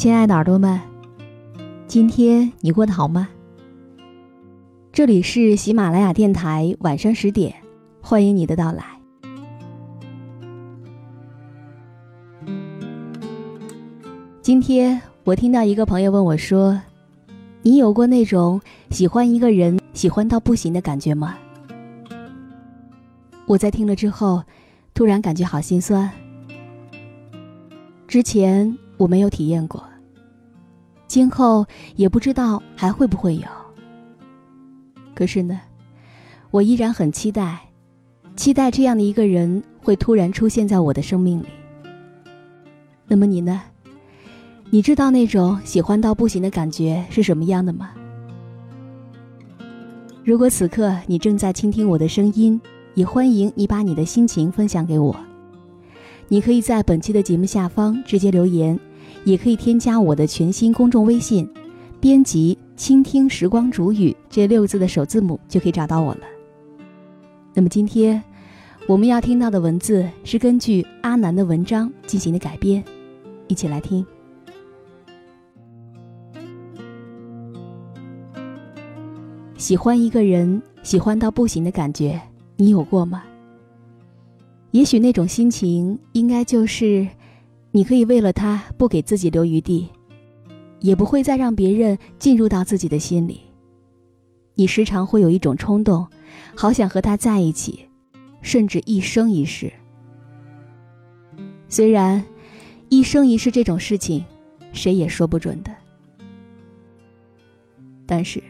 亲爱的耳朵们，今天你过得好吗？这里是喜马拉雅电台，晚上十点，欢迎你的到来。今天我听到一个朋友问我说：“你有过那种喜欢一个人喜欢到不行的感觉吗？”我在听了之后，突然感觉好心酸。之前我没有体验过。今后也不知道还会不会有。可是呢，我依然很期待，期待这样的一个人会突然出现在我的生命里。那么你呢？你知道那种喜欢到不行的感觉是什么样的吗？如果此刻你正在倾听我的声音，也欢迎你把你的心情分享给我。你可以在本期的节目下方直接留言。也可以添加我的全新公众微信，编辑“倾听时光煮雨”这六个字的首字母就可以找到我了。那么今天我们要听到的文字是根据阿南的文章进行的改编，一起来听。喜欢一个人，喜欢到不行的感觉，你有过吗？也许那种心情应该就是。你可以为了他不给自己留余地，也不会再让别人进入到自己的心里。你时常会有一种冲动，好想和他在一起，甚至一生一世。虽然一生一世这种事情，谁也说不准的，但是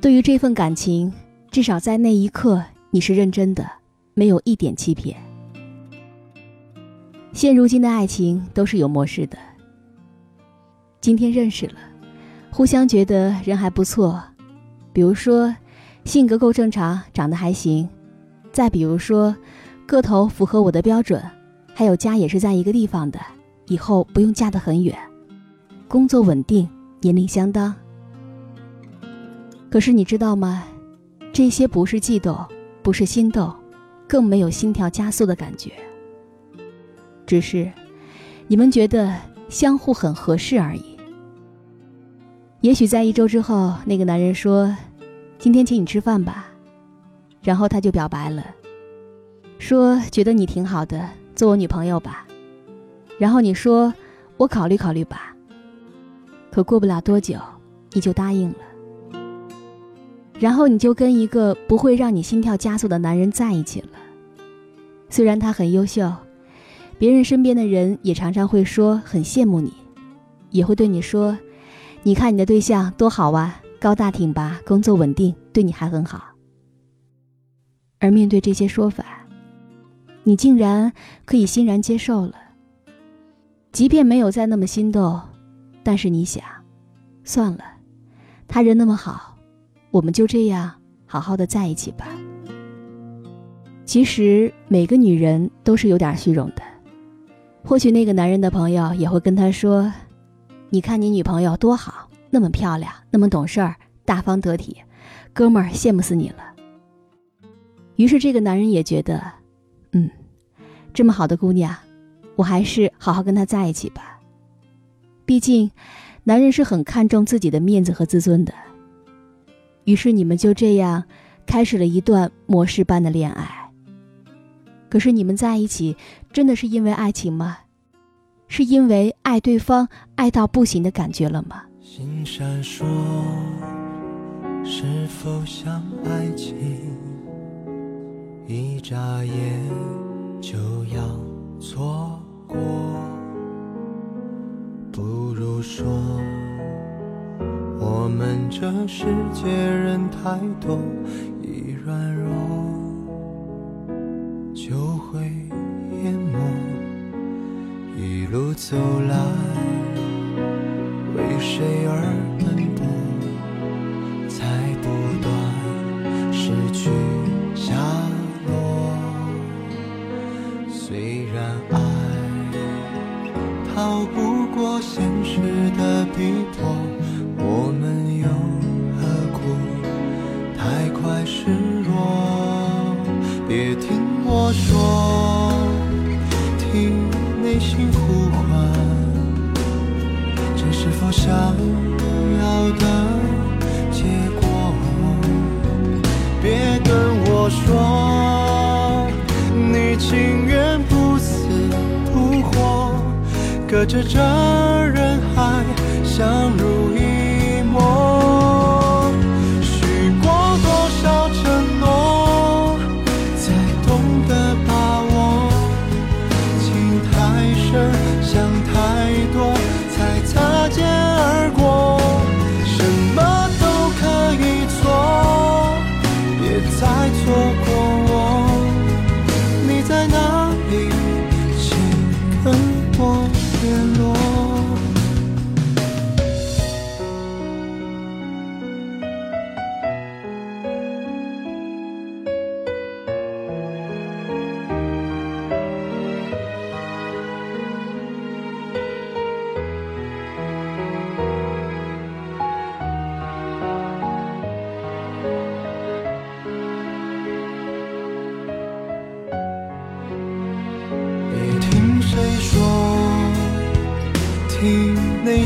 对于这份感情，至少在那一刻你是认真的，没有一点欺骗。现如今的爱情都是有模式的。今天认识了，互相觉得人还不错，比如说性格够正常，长得还行；再比如说个头符合我的标准，还有家也是在一个地方的，以后不用嫁得很远，工作稳定，年龄相当。可是你知道吗？这些不是悸动，不是心动，更没有心跳加速的感觉。只是，你们觉得相互很合适而已。也许在一周之后，那个男人说：“今天请你吃饭吧。”然后他就表白了，说：“觉得你挺好的，做我女朋友吧。”然后你说：“我考虑考虑吧。”可过不了多久，你就答应了。然后你就跟一个不会让你心跳加速的男人在一起了。虽然他很优秀。别人身边的人也常常会说很羡慕你，也会对你说：“你看你的对象多好啊，高大挺拔，工作稳定，对你还很好。”而面对这些说法，你竟然可以欣然接受了。即便没有再那么心动，但是你想，算了，他人那么好，我们就这样好好的在一起吧。其实每个女人都是有点虚荣的。或许那个男人的朋友也会跟他说：“你看你女朋友多好，那么漂亮，那么懂事儿，大方得体，哥们儿羡慕死你了。”于是这个男人也觉得，嗯，这么好的姑娘，我还是好好跟她在一起吧。毕竟，男人是很看重自己的面子和自尊的。于是你们就这样开始了一段模式般的恋爱。可是你们在一起真的是因为爱情吗？是因为爱对方爱到不行的感觉了吗？心闪烁，是否像爱情？一眨眼就要错过，不如说，我们这世界人太多，一软弱就会。一路走来，为谁而奔波，才不断失去下落。虽然爱逃不过现实的逼迫，想要的结果？别跟我说，你情愿不死不活，隔着这人海相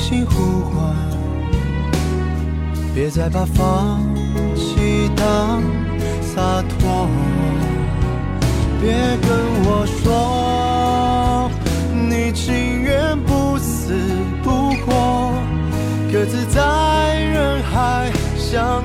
心呼唤，别再把放弃当洒脱。别跟我说，你情愿不死不活，各自在人海相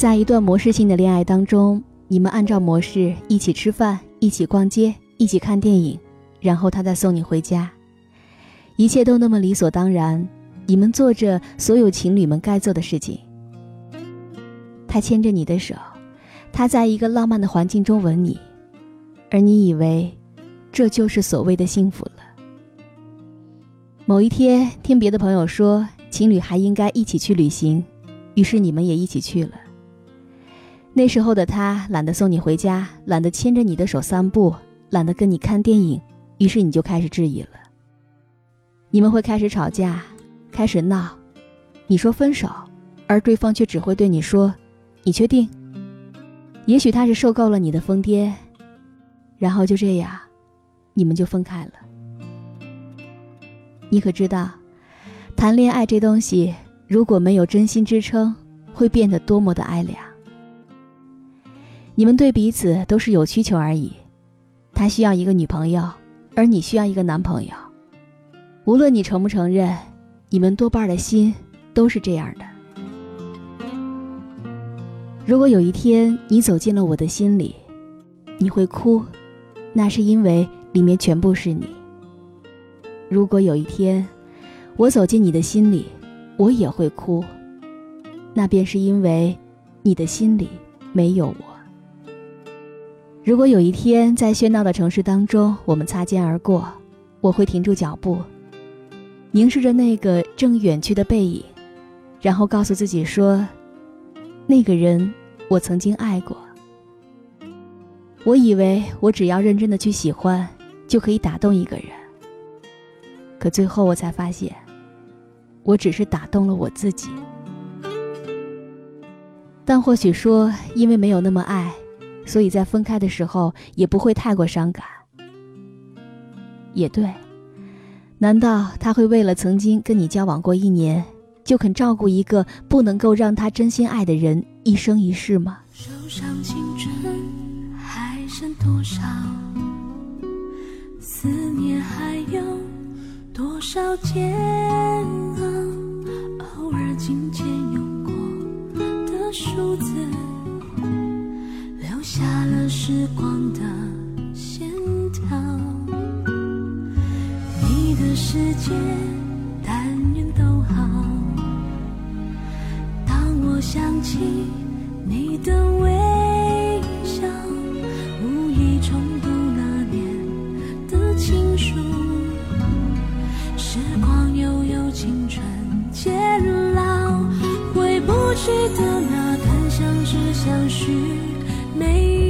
在一段模式性的恋爱当中，你们按照模式一起吃饭，一起逛街，一起看电影，然后他再送你回家，一切都那么理所当然。你们做着所有情侣们该做的事情。他牵着你的手，他在一个浪漫的环境中吻你，而你以为这就是所谓的幸福了。某一天，听别的朋友说，情侣还应该一起去旅行，于是你们也一起去了。那时候的他懒得送你回家，懒得牵着你的手散步，懒得跟你看电影，于是你就开始质疑了。你们会开始吵架，开始闹，你说分手，而对方却只会对你说：“你确定？”也许他是受够了你的疯癫，然后就这样，你们就分开了。你可知道，谈恋爱这东西如果没有真心支撑，会变得多么的哀凉。你们对彼此都是有需求而已，他需要一个女朋友，而你需要一个男朋友。无论你承不承认，你们多半的心都是这样的。如果有一天你走进了我的心里，你会哭，那是因为里面全部是你。如果有一天，我走进你的心里，我也会哭，那便是因为你的心里没有我。如果有一天在喧闹的城市当中，我们擦肩而过，我会停住脚步，凝视着那个正远去的背影，然后告诉自己说：“那个人，我曾经爱过。”我以为我只要认真的去喜欢，就可以打动一个人。可最后我才发现，我只是打动了我自己。但或许说，因为没有那么爱，所以在分开的时候也不会太过伤感。也对，难道他会为了曾经跟你交往过一年，就肯照顾一个不能够让他真心爱的人一生一世吗？多少思念，还有多少煎熬？偶尔金钱用过的数字，时光的线条你的世界但愿都好当我想起你的微笑无意重读那年的情书。时光悠悠青春渐老回不去的那段相知相许美。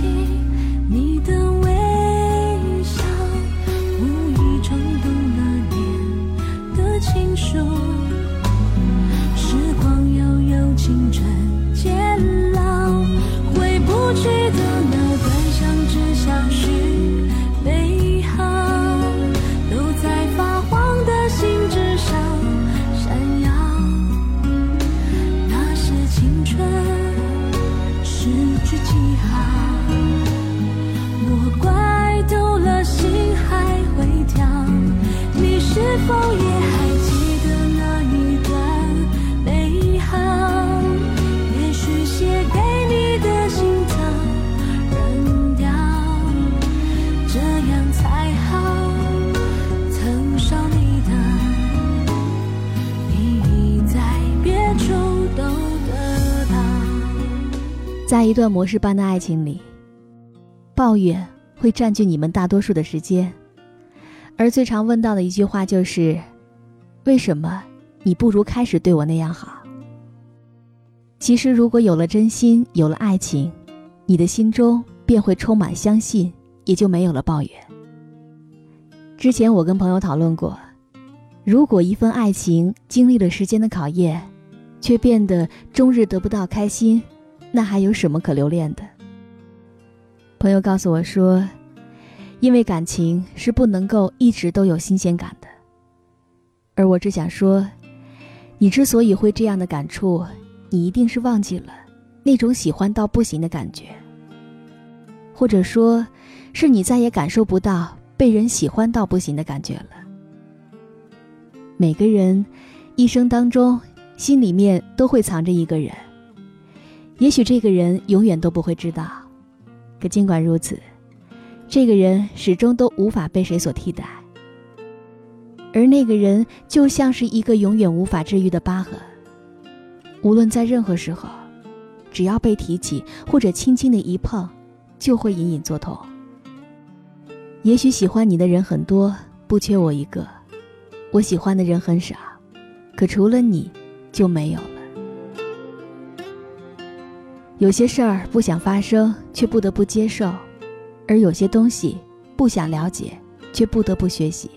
心在一段模式般的爱情里，抱怨会占据你们大多数的时间，而最常问到的一句话就是：“为什么你不如开始对我那样好？”其实，如果有了真心，有了爱情，你的心中便会充满相信，也就没有了抱怨。之前我跟朋友讨论过，如果一份爱情经历了时间的考验，却变得终日得不到开心。那还有什么可留恋的？朋友告诉我说，因为感情是不能够一直都有新鲜感的。而我只想说，你之所以会这样的感触，你一定是忘记了那种喜欢到不行的感觉，或者说，是你再也感受不到被人喜欢到不行的感觉了。每个人一生当中，心里面都会藏着一个人。也许这个人永远都不会知道，可尽管如此，这个人始终都无法被谁所替代，而那个人就像是一个永远无法治愈的疤痕，无论在任何时候，只要被提起或者轻轻的一碰，就会隐隐作痛。也许喜欢你的人很多，不缺我一个；我喜欢的人很少，可除了你，就没有了。有些事儿不想发生，却不得不接受。而有些东西不想了解，却不得不学习；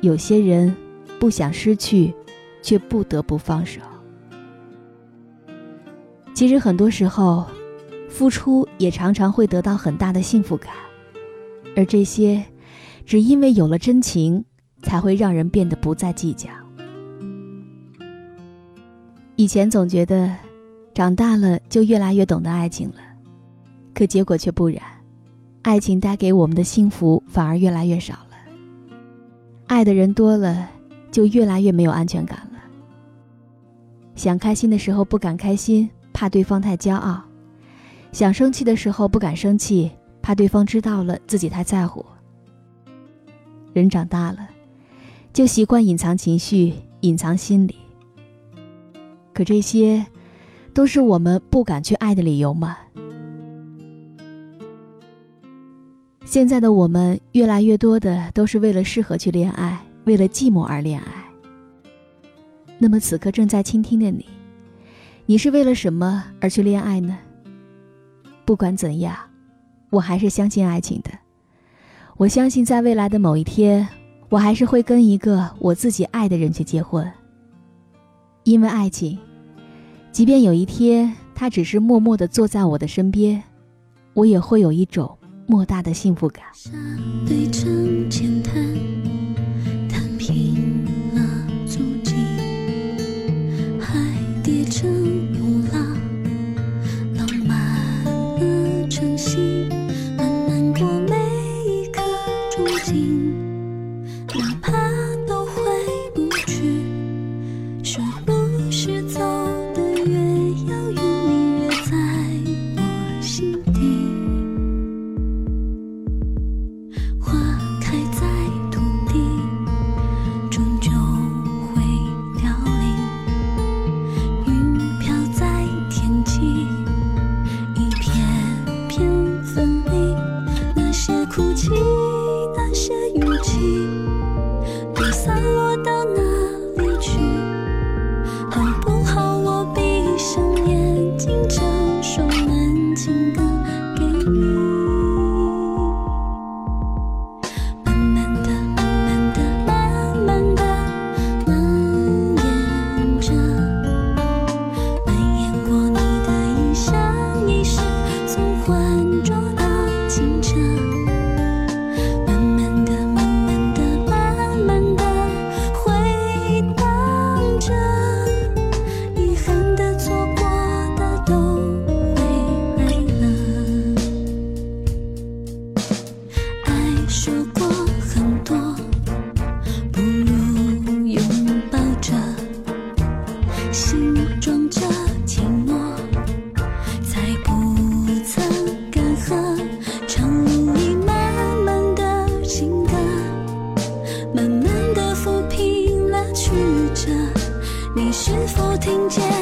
有些人不想失去，却不得不放手。其实很多时候，付出也常常会得到很大的幸福感，而这些，只因为有了真情，才会让人变得不再计较。以前总觉得，长大了就越来越懂得爱情了，可结果却不然。爱情带给我们的幸福反而越来越少了。爱的人多了，就越来越没有安全感了。想开心的时候不敢开心，怕对方太骄傲；想生气的时候不敢生气，怕对方知道了自己太在乎。人长大了，就习惯隐藏情绪，隐藏心理。可这些，都是我们不敢去爱的理由吗？现在的我们越来越多的都是为了适合去恋爱，为了寂寞而恋爱。那么此刻正在倾听的你，你是为了什么而去恋爱呢？不管怎样，我还是相信爱情的。我相信在未来的某一天，我还是会跟一个我自己爱的人去结婚。因为爱情，即便有一天他只是默默的坐在我的身边，我也会有一种。莫大的幸福感。听见。